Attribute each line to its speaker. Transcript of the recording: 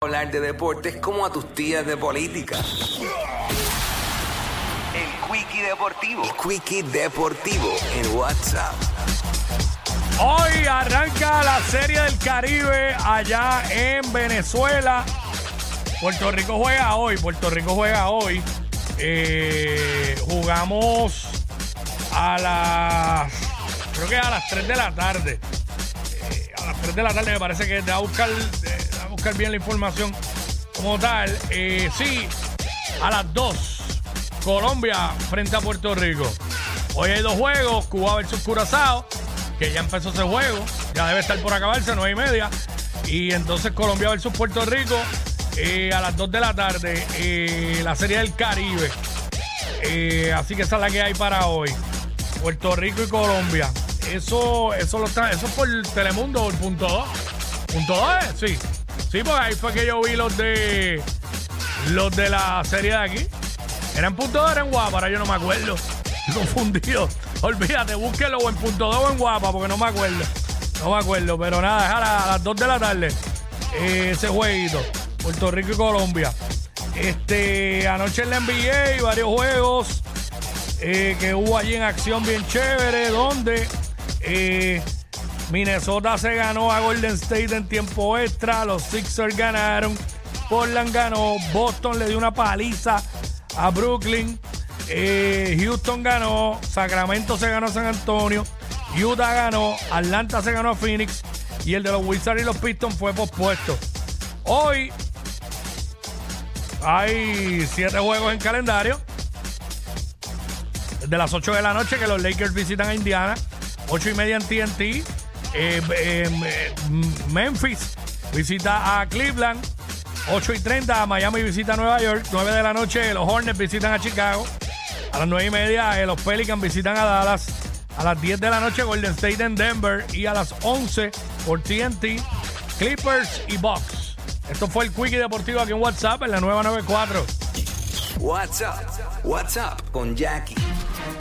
Speaker 1: Hablar de deportes como a tus tías de política. El Quickie Deportivo. El Quickie Deportivo en WhatsApp.
Speaker 2: Hoy arranca la Serie del Caribe allá en Venezuela. Puerto Rico juega hoy. Puerto Rico juega hoy. Eh, jugamos a las. Creo que a las 3 de la tarde. Eh, a las 3 de la tarde me parece que te va a buscar, eh, buscar bien la información como tal. Eh, sí, a las 2. Colombia frente a Puerto Rico. Hoy hay dos juegos, Cuba versus Curazao, que ya empezó ese juego, ya debe estar por acabarse, nueve y media. Y entonces Colombia versus Puerto Rico eh, a las 2 de la tarde, eh, la Serie del Caribe. Eh, así que esa es la que hay para hoy. Puerto Rico y Colombia. Eso, eso lo eso es por Telemundo, por punto 2. Punto 2, eh? sí. Sí, porque ahí fue que yo vi los de los de la serie de aquí. ¿Eran punto 2 o eran guapa? Ahora yo no me acuerdo. Confundido. Olvídate, búsquelo o en punto 2 o en guapa, porque no me acuerdo. No me acuerdo, pero nada, es a, la- a las 2 de la tarde. eh, ese jueguito. Puerto Rico y Colombia. Este, anoche en la NBA, varios juegos eh, que hubo allí en acción bien chévere, donde eh, Minnesota se ganó a Golden State en tiempo extra, los Sixers ganaron, Portland ganó, Boston le dio una paliza a Brooklyn, eh, Houston ganó, Sacramento se ganó a San Antonio, Utah ganó, Atlanta se ganó a Phoenix. Y el de los Wizards y los Pistons fue pospuesto. Hoy hay siete juegos en calendario. De las 8 de la noche que los Lakers visitan a Indiana, 8 y media en TNT. Eh, eh, eh, Memphis visita a Cleveland, 8 y 30 Miami visita a Nueva York, 9 de la noche los Hornets visitan a Chicago, a las 9 y media eh, los Pelicans visitan a Dallas, a las 10 de la noche Golden State en Denver y a las 11 por TNT Clippers y Bucks. Esto fue el Quickie Deportivo aquí en WhatsApp en la nueva 94.
Speaker 1: WhatsApp. WhatsApp con Jackie